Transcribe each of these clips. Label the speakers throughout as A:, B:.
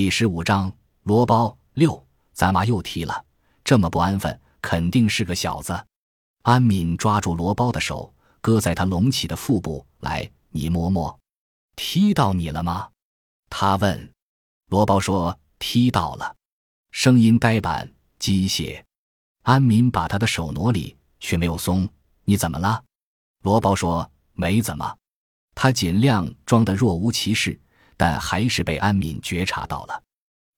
A: 第十五章罗包六，咱妈又踢了，这么不安分，肯定是个小子。安敏抓住罗包的手，搁在他隆起的腹部，来，你摸摸，踢到你了吗？他问。罗包说踢到了，声音呆板机械。安敏把他的手挪离，却没有松。你怎么了？罗包说没怎么。他尽量装得若无其事。但还是被安敏觉察到了，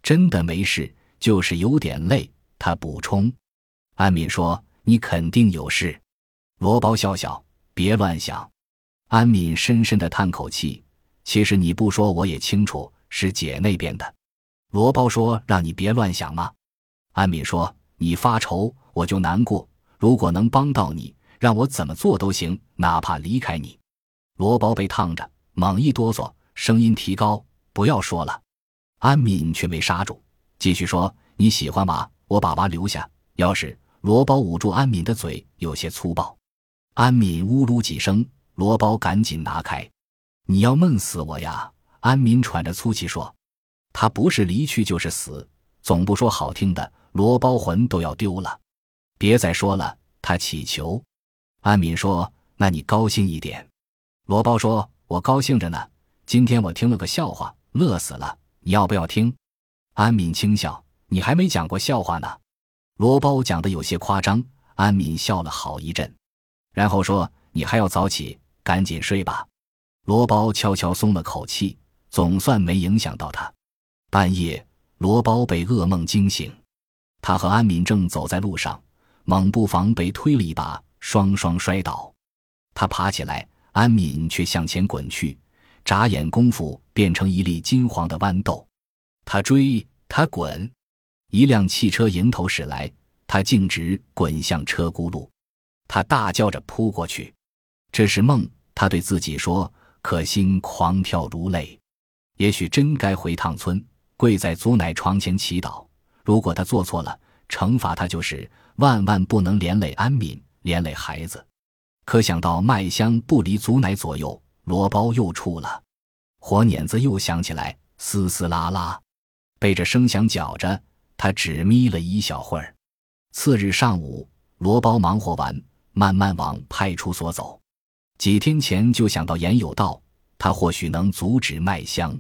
A: 真的没事，就是有点累。他补充，安敏说：“你肯定有事。”罗包笑笑：“别乱想。”安敏深深的叹口气：“其实你不说我也清楚，是姐那边的。”罗包说：“让你别乱想吗？”安敏说：“你发愁，我就难过。如果能帮到你，让我怎么做都行，哪怕离开你。”罗包被烫着，猛一哆嗦。声音提高，不要说了。安敏却没刹住，继续说：“你喜欢娃，我把娃留下。要是罗包捂住安敏的嘴，有些粗暴。安敏呜噜几声，罗包赶紧拿开。你要闷死我呀！安敏喘着粗气说：“他不是离去就是死，总不说好听的，罗包魂都要丢了。别再说了。”他乞求。安敏说：“那你高兴一点。”罗包说：“我高兴着呢。”今天我听了个笑话，乐死了。你要不要听？安敏轻笑：“你还没讲过笑话呢。”罗包讲的有些夸张。安敏笑了好一阵，然后说：“你还要早起，赶紧睡吧。”罗包悄悄松了口气，总算没影响到他。半夜，罗包被噩梦惊醒，他和安敏正走在路上，猛不防被推了一把，双双摔倒。他爬起来，安敏却向前滚去。眨眼功夫变成一粒金黄的豌豆，他追，他滚，一辆汽车迎头驶来，他径直滚向车轱辘，他大叫着扑过去。这是梦，他对自己说，可心狂跳如泪。也许真该回趟村，跪在祖奶床前祈祷。如果他做错了，惩罚他就是万万不能连累安敏，连累孩子。可想到麦香不离祖奶左右。罗包又触了，火碾子又响起来，嘶嘶啦啦，被这声响搅着，他只眯了一小会儿。次日上午，罗包忙活完，慢慢往派出所走。几天前就想到严有道，他或许能阻止麦香。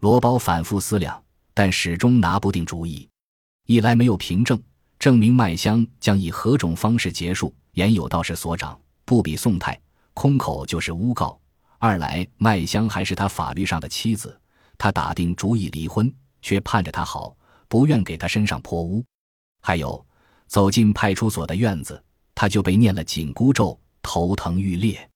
A: 罗包反复思量，但始终拿不定主意。一来没有凭证证明麦香将以何种方式结束，严有道是所长，不比宋太，空口就是诬告。二来，麦香还是他法律上的妻子，他打定主意离婚，却盼着他好，不愿给他身上泼污。还有，走进派出所的院子，他就被念了紧箍咒，头疼欲裂。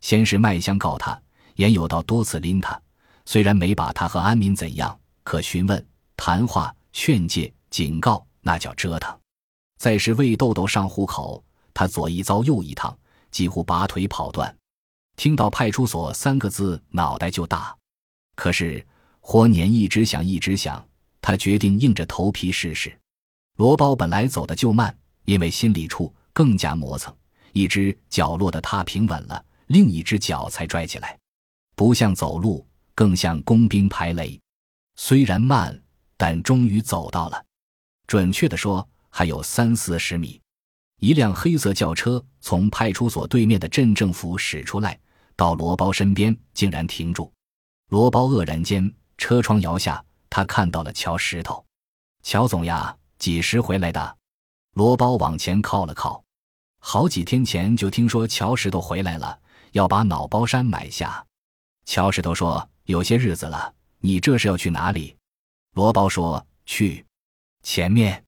A: 先是麦香告他，严有道多次拎他，虽然没把他和安民怎样，可询问、谈话、劝诫、警告，那叫折腾。再是魏豆豆上户口，他左一遭右一趟，几乎拔腿跑断。听到派出所三个字，脑袋就大。可是活年一直想，一直想，他决定硬着头皮试试。罗包本来走的就慢，因为心里处更加磨蹭。一只脚落得踏平稳了，另一只脚才拽起来，不像走路，更像工兵排雷。虽然慢，但终于走到了。准确的说，还有三四十米。一辆黑色轿车从派出所对面的镇政府驶出来。到罗包身边，竟然停住。罗包愕然间，车窗摇下，他看到了乔石头。乔总呀，几时回来的？罗包往前靠了靠。好几天前就听说乔石头回来了，要把脑包山买下。乔石头说：“有些日子了，你这是要去哪里？”罗包说：“去前面。”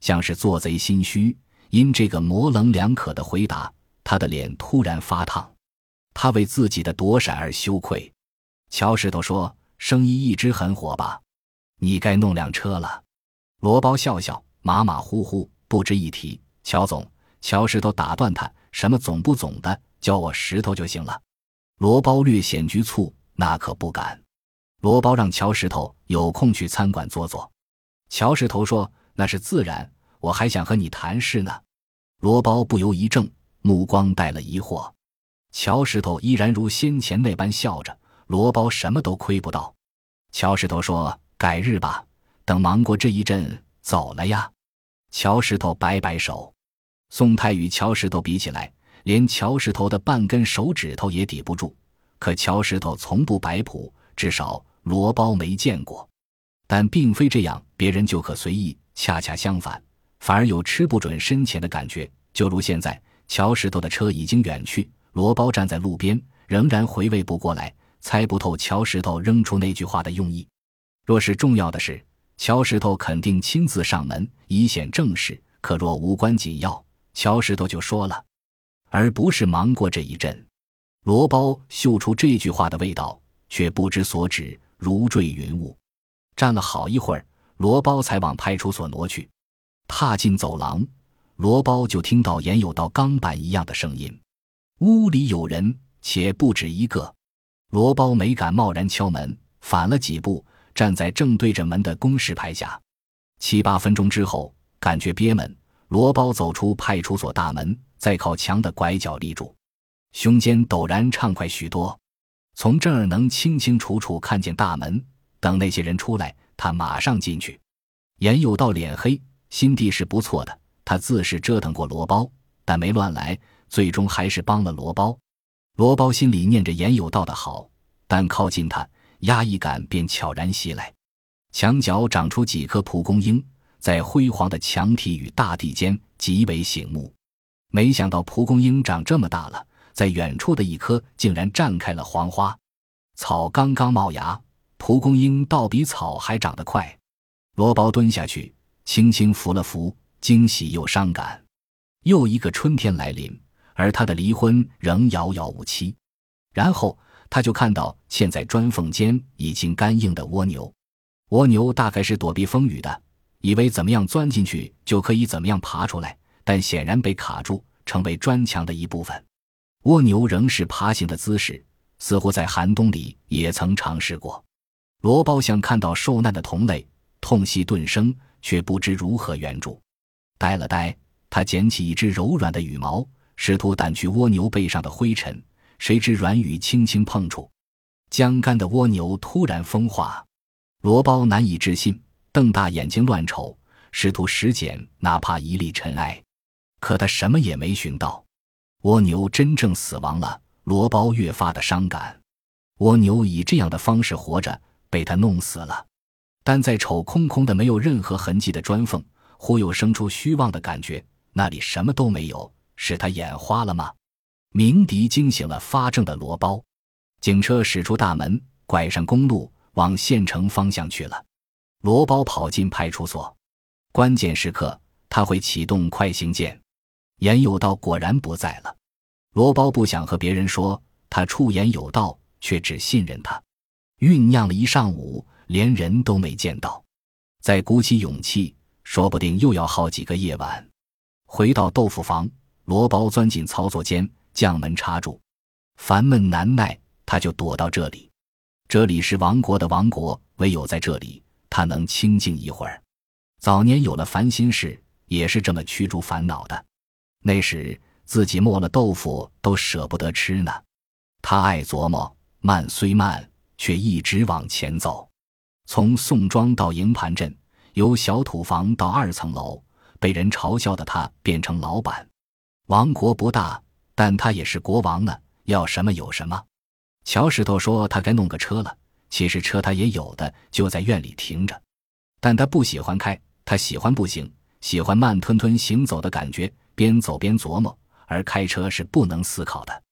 A: 像是做贼心虚，因这个模棱两可的回答，他的脸突然发烫。他为自己的躲闪而羞愧。乔石头说：“生意一直很火吧？你该弄辆车了。”罗包笑笑，马马虎虎，不值一提。乔总，乔石头打断他：“什么总不总的，叫我石头就行了。”罗包略显局促：“那可不敢。”罗包让乔石头有空去餐馆坐坐。乔石头说：“那是自然，我还想和你谈事呢。”罗包不由一怔，目光带了疑惑。乔石头依然如先前那般笑着，罗包什么都亏不到。乔石头说：“改日吧，等忙过这一阵，走了呀。乔石头摆摆手。宋太与乔石头比起来，连乔石头的半根手指头也抵不住。可乔石头从不摆谱，至少罗包没见过。但并非这样，别人就可随意。恰恰相反，反而有吃不准深浅的感觉。就如现在，乔石头的车已经远去，罗包站在路边，仍然回味不过来，猜不透乔石头扔出那句话的用意。若是重要的事，乔石头肯定亲自上门，以显正事；可若无关紧要，乔石头就说了，而不是忙过这一阵。罗包嗅出这句话的味道，却不知所指，如坠云雾。站了好一会儿，罗包才往派出所挪去。踏进走廊，罗包就听到严有道钢板一样的声音：“屋里有人，且不止一个。”罗包没敢贸然敲门，反了几步，站在正对着门的公示牌下。七八分钟之后，感觉憋闷，罗包走出派出所大门，在靠墙的拐角立住，胸间陡然畅快许多。从这儿能清清楚楚看见大门。等那些人出来，他马上进去。严有道脸黑，心地是不错的。他自是折腾过罗包，但没乱来，最终还是帮了罗包。罗包心里念着严有道的好，但靠近他，压抑感便悄然袭来。墙角长出几棵蒲公英，在辉煌的墙体与大地间极为醒目。没想到蒲公英长这么大了，在远处的一棵竟然绽开了黄花，草刚刚冒芽。蒲公英倒比草还长得快，罗包蹲下去，轻轻扶了扶，惊喜又伤感。又一个春天来临，而他的离婚仍遥遥无期。然后他就看到嵌在砖缝间已经干硬的蜗牛，蜗牛大概是躲避风雨的，以为怎么样钻进去就可以怎么样爬出来，但显然被卡住，成为砖墙的一部分。蜗牛仍是爬行的姿势，似乎在寒冬里也曾尝试过。罗包像看到受难的同类，痛惜顿生，却不知如何援助。呆了呆，他捡起一只柔软的羽毛，试图掸去蜗牛背上的灰尘。谁知软羽轻轻碰触，僵干的蜗牛突然风化。罗包难以置信，瞪大眼睛乱瞅，试图拾捡哪怕一粒尘埃，可他什么也没寻到。蜗牛真正死亡了，罗包越发的伤感。蜗牛以这样的方式活着。被他弄死了，但在瞅空空的、没有任何痕迹的砖缝，忽又生出虚妄的感觉。那里什么都没有，是他眼花了吗？鸣笛惊醒了发怔的罗包。警车驶出大门，拐上公路，往县城方向去了。罗包跑进派出所，关键时刻他会启动快行键。严有道果然不在了。罗包不想和别人说他出言有道，却只信任他。酝酿了一上午，连人都没见到，再鼓起勇气，说不定又要好几个夜晚。回到豆腐房，罗包钻进操作间，将门插住，烦闷难耐，他就躲到这里。这里是王国的王国，唯有在这里，他能清静一会儿。早年有了烦心事，也是这么驱逐烦恼的。那时自己磨了豆腐都舍不得吃呢。他爱琢磨，慢虽慢。却一直往前走，从宋庄到营盘镇，由小土房到二层楼，被人嘲笑的他变成老板。王国不大，但他也是国王呢，要什么有什么。乔石头说他该弄个车了，其实车他也有的，就在院里停着，但他不喜欢开，他喜欢步行，喜欢慢吞吞行走的感觉，边走边琢磨。而开车是不能思考的，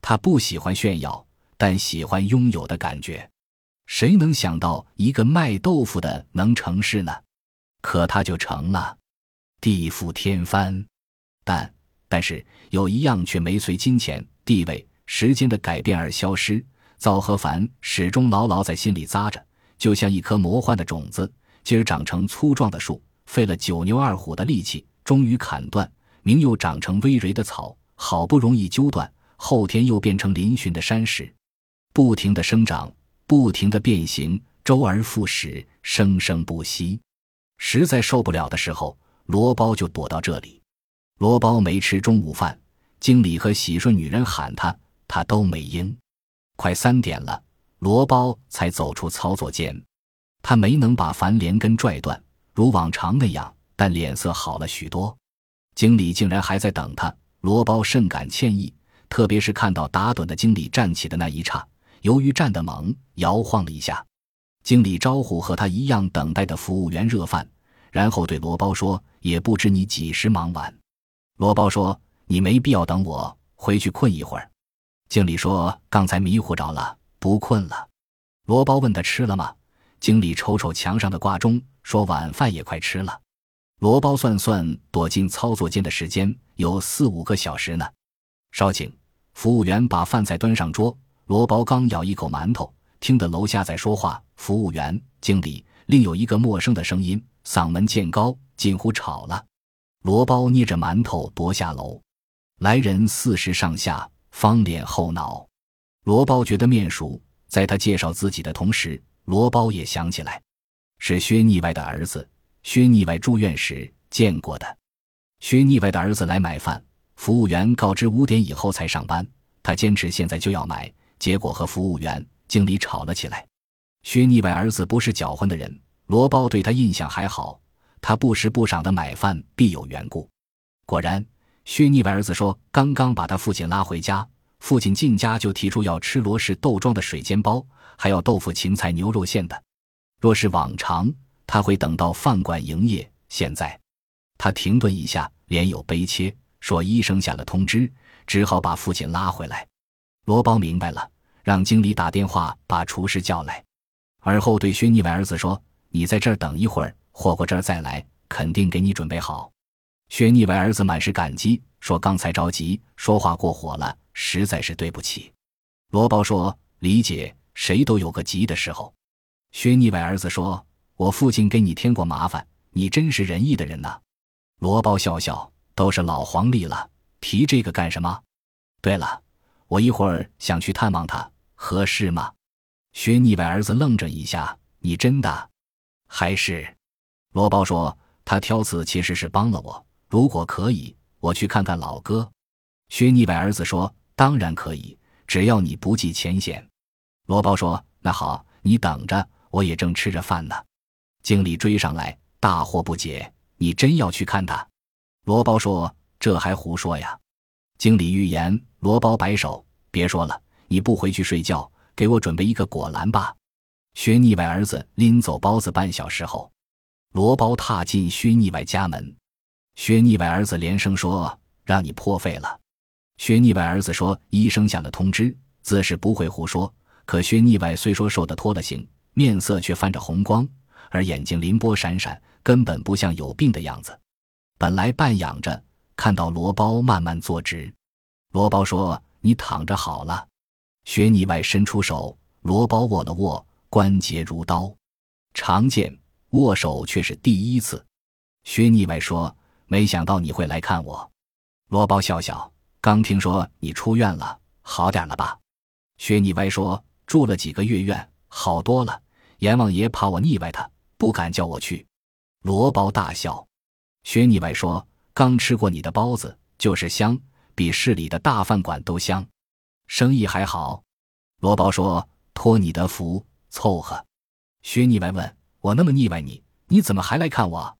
A: 他不喜欢炫耀。但喜欢拥有的感觉，谁能想到一个卖豆腐的能成事呢？可他就成了，地覆天翻。但但是有一样却没随金钱、地位、时间的改变而消失。赵和凡始终牢牢在心里扎着，就像一颗魔幻的种子，今儿长成粗壮的树，费了九牛二虎的力气，终于砍断；明又长成葳蕤的草，好不容易揪断，后天又变成嶙峋的山石。不停的生长，不停的变形，周而复始，生生不息。实在受不了的时候，罗包就躲到这里。罗包没吃中午饭，经理和洗顺女人喊他，他都没应。快三点了，罗包才走出操作间。他没能把樊连根拽断，如往常那样，但脸色好了许多。经理竟然还在等他，罗包甚感歉意，特别是看到打盹的经理站起的那一刹，由于站得猛，摇晃了一下。经理招呼和他一样等待的服务员热饭，然后对罗包说：“也不知你几时忙完。”罗包说：“你没必要等我，回去困一会儿。”经理说：“刚才迷糊着了，不困了。”罗包问他吃了吗？经理瞅瞅墙上的挂钟，说：“晚饭也快吃了。”罗包算算躲进操作间的时间，有四五个小时呢。稍请，服务员把饭菜端上桌。罗包刚咬一口馒头。听得楼下在说话，服务员、经理，另有一个陌生的声音，嗓门渐高，近乎吵了。罗包捏着馒头夺下楼，来人四十上下，方脸后脑。罗包觉得面熟，在他介绍自己的同时，罗包也想起来，是薛腻歪的儿子。薛腻歪住院时见过的。薛腻歪的儿子来买饭，服务员告知五点以后才上班，他坚持现在就要买，结果和服务员。经理吵了起来。薛腻歪儿子不是搅混的人，罗包对他印象还好。他不时不赏的买饭必有缘故。果然，薛腻歪儿子说，刚刚把他父亲拉回家，父亲进家就提出要吃罗氏豆庄的水煎包，还要豆腐芹菜牛肉馅的。若是往常，他会等到饭馆营业。现在，他停顿一下，脸有悲切，说医生下了通知，只好把父亲拉回来。罗包明白了。让经理打电话把厨师叫来，而后对薛腻歪儿子说：“你在这儿等一会儿，霍霍这儿再来，肯定给你准备好。”薛逆歪儿子满是感激，说：“刚才着急，说话过火了，实在是对不起。”罗包说：“理解，谁都有个急的时候。”薛逆歪儿子说：“我父亲给你添过麻烦，你真是仁义的人呐。”罗包笑笑：“都是老黄历了，提这个干什么？对了，我一会儿想去探望他。”合适吗？薛逆歪儿子愣着一下，你真的还是？罗包说他挑刺其实是帮了我，如果可以，我去看看老哥。薛腻歪儿子说当然可以，只要你不计前嫌。罗包说那好，你等着，我也正吃着饭呢。经理追上来，大惑不解，你真要去看他？罗包说这还胡说呀！经理欲言，罗包摆手，别说了。你不回去睡觉，给我准备一个果篮吧。薛腻歪儿子拎走包子。半小时后，罗包踏进薛腻歪家门。薛腻歪儿子连声说：“让你破费了。”薛腻歪儿子说：“医生下了通知，自是不会胡说。”可薛腻歪虽说瘦得脱了形，面色却泛着红光，而眼睛鳞波闪闪，根本不像有病的样子。本来半仰着，看到罗包慢慢坐直，罗包说：“你躺着好了。”薛腻歪伸出手，罗包握了握，关节如刀。常见握手却是第一次。薛腻歪说：“没想到你会来看我。”罗包笑笑：“刚听说你出院了，好点了吧？”薛腻歪说：“住了几个月院，好多了。阎王爷怕我腻歪他，不敢叫我去。”罗包大笑。薛腻歪说：“刚吃过你的包子，就是香，比市里的大饭馆都香。”生意还好，罗包说：“托你的福，凑合。”薛腻歪问：“我那么腻歪你，你怎么还来看我？”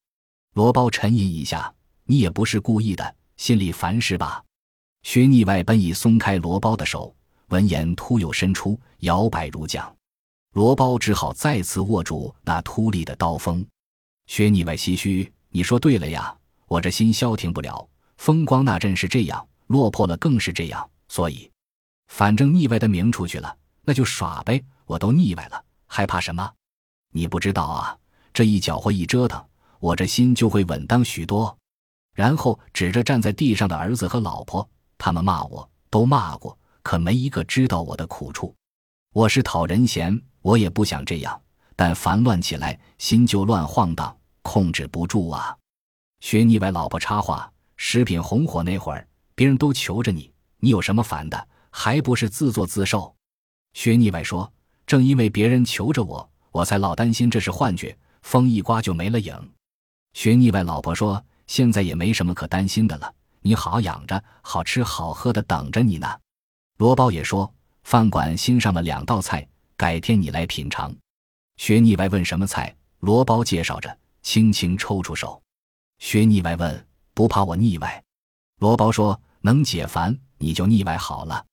A: 罗包沉吟一下：“你也不是故意的，心里烦是吧？”薛腻歪本已松开罗包的手，闻言突又伸出，摇摆如桨。罗包只好再次握住那秃立的刀锋。薛腻歪唏嘘：“你说对了呀，我这心消停不了。风光那阵是这样，落魄了更是这样，所以……”反正腻歪的名出去了，那就耍呗。我都腻歪了，还怕什么？你不知道啊，这一搅和一折腾，我这心就会稳当许多。然后指着站在地上的儿子和老婆，他们骂我，都骂过，可没一个知道我的苦处。我是讨人嫌，我也不想这样，但烦乱起来，心就乱晃荡，控制不住啊。薛腻歪老婆插话：食品红火那会儿，别人都求着你，你有什么烦的？还不是自作自受，薛腻歪说：“正因为别人求着我，我才老担心这是幻觉，风一刮就没了影。”薛腻歪老婆说：“现在也没什么可担心的了，你好养着，好吃好喝的等着你呢。”罗包也说：“饭馆新上了两道菜，改天你来品尝。”薛腻歪问什么菜，罗包介绍着，轻轻抽出手。薛腻歪问：“不怕我腻歪？”罗包说：“能解烦，你就腻歪好了。”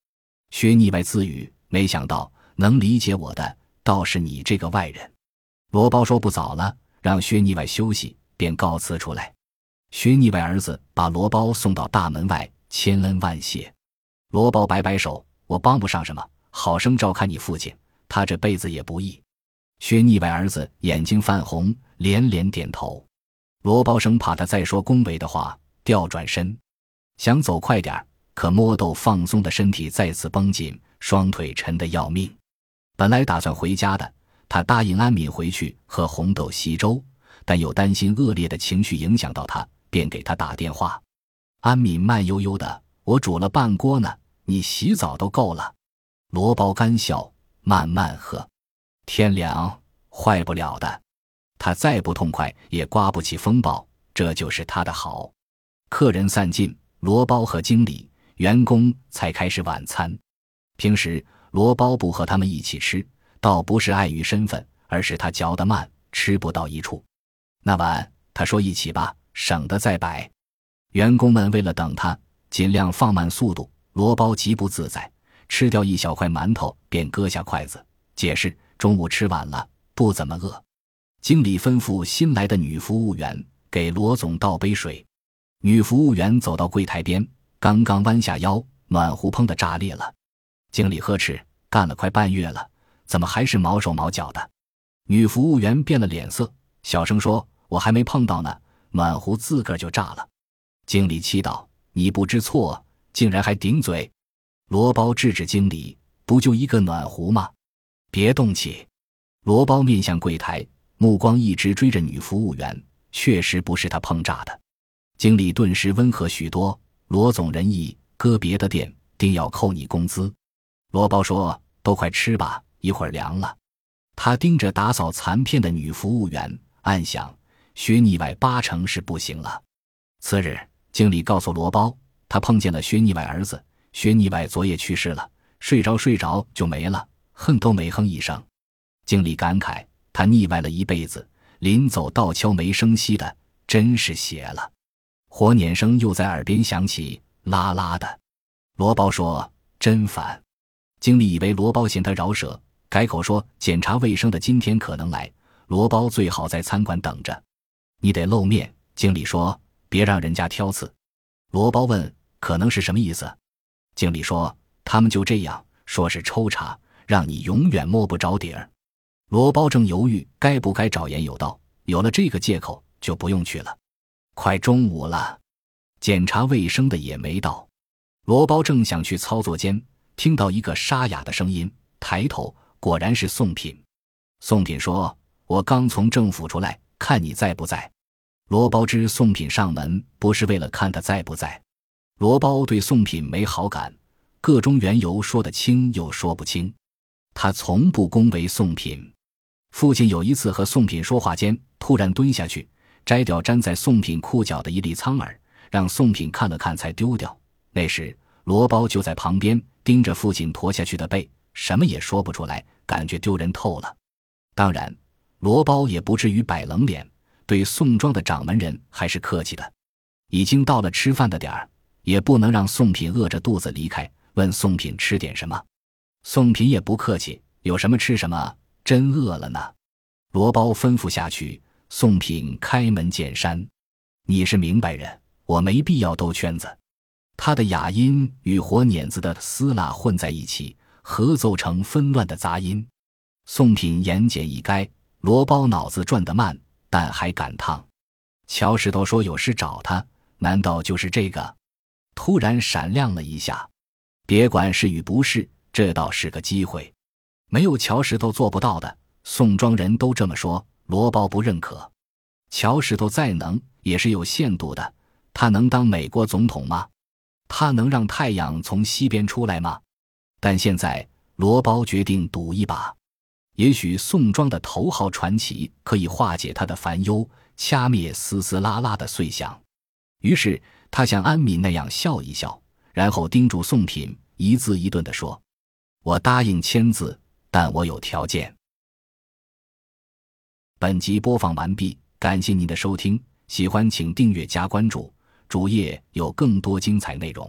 A: 薛腻歪自语：“没想到能理解我的，倒是你这个外人。”罗包说：“不早了，让薛腻歪休息。”便告辞出来。薛腻歪儿子把罗包送到大门外，千恩万谢。罗包摆摆手：“我帮不上什么，好生照看你父亲，他这辈子也不易。”薛腻歪儿子眼睛泛红，连连点头。罗包生怕他再说恭维的话，调转身想走快点可摸豆放松的身体再次绷紧，双腿沉得要命。本来打算回家的，他答应安敏回去喝红豆稀粥，但又担心恶劣的情绪影响到他，便给他打电话。安敏慢悠悠的：“我煮了半锅呢，你洗澡都够了。”罗包干笑：“慢慢喝。”天凉，坏不了的。他再不痛快，也刮不起风暴。这就是他的好。客人散尽，罗包和经理、员工才开始晚餐。平时罗包不和他们一起吃，倒不是碍于身份，而是他嚼得慢，吃不到一处。那晚他说：“一起吧，省得再摆。”员工们为了等他，尽量放慢速度。罗包极不自在，吃掉一小块馒头，便搁下筷子，解释。中午吃晚了，不怎么饿。经理吩咐新来的女服务员给罗总倒杯水。女服务员走到柜台边，刚刚弯下腰，暖壶砰的炸裂了。经理呵斥：“干了快半月了，怎么还是毛手毛脚的？”女服务员变了脸色，小声说：“我还没碰到呢，暖壶自个儿就炸了。”经理气道：“你不知错，竟然还顶嘴！”罗包制止经理：“不就一个暖壶吗？”别动气！罗包面向柜台，目光一直追着女服务员。确实不是他碰炸的。经理顿时温和许多。罗总仁义，搁别的店定要扣你工资。罗包说：“都快吃吧，一会儿凉了。”他盯着打扫残片的女服务员，暗想：薛腻歪八成是不行了。次日，经理告诉罗包，他碰见了薛腻歪儿子。薛腻歪昨夜去世了，睡着睡着就没了。哼都没哼一声，经理感慨：他腻歪了一辈子，临走倒悄没声息的，真是邪了。火捻声又在耳边响起，啦啦的。罗包说：“真烦。”经理以为罗包嫌他饶舌，改口说：“检查卫生的今天可能来，罗包最好在餐馆等着。你得露面。”经理说：“别让人家挑刺。”罗包问：“可能是什么意思？”经理说：“他们就这样说是抽查。”让你永远摸不着底儿。罗包正犹豫该不该找言有道，有了这个借口就不用去了。快中午了，检查卫生的也没到。罗包正想去操作间，听到一个沙哑的声音，抬头果然是宋品。宋品说：“我刚从政府出来，看你在不在。”罗包知宋品上门不是为了看他在不在。罗包对宋品没好感，个中缘由说得清又说不清。他从不恭维宋品。父亲有一次和宋品说话间，突然蹲下去摘掉粘在宋品裤脚的一粒苍耳，让宋品看了看才丢掉。那时罗包就在旁边盯着父亲驼下去的背，什么也说不出来，感觉丢人透了。当然，罗包也不至于摆冷脸，对宋庄的掌门人还是客气的。已经到了吃饭的点儿，也不能让宋品饿着肚子离开，问宋品吃点什么。宋品也不客气，有什么吃什么，真饿了呢。罗包吩咐下去，宋品开门见山：“你是明白人，我没必要兜圈子。”他的哑音与火碾子的撕拉混在一起，合奏成纷乱的杂音。宋品言简意赅，罗包脑子转得慢，但还赶趟。乔石头说有事找他，难道就是这个？突然闪亮了一下，别管是与不是。这倒是个机会，没有乔石头做不到的。宋庄人都这么说，罗包不认可。乔石头再能，也是有限度的。他能当美国总统吗？他能让太阳从西边出来吗？但现在罗包决定赌一把，也许宋庄的头号传奇可以化解他的烦忧，掐灭嘶嘶啦啦的碎响。于是他像安敏那样笑一笑，然后叮嘱宋品，一字一顿地说。我答应签字，但我有条件。本集播放完毕，感谢您的收听，喜欢请订阅加关注，主页有更多精彩内容。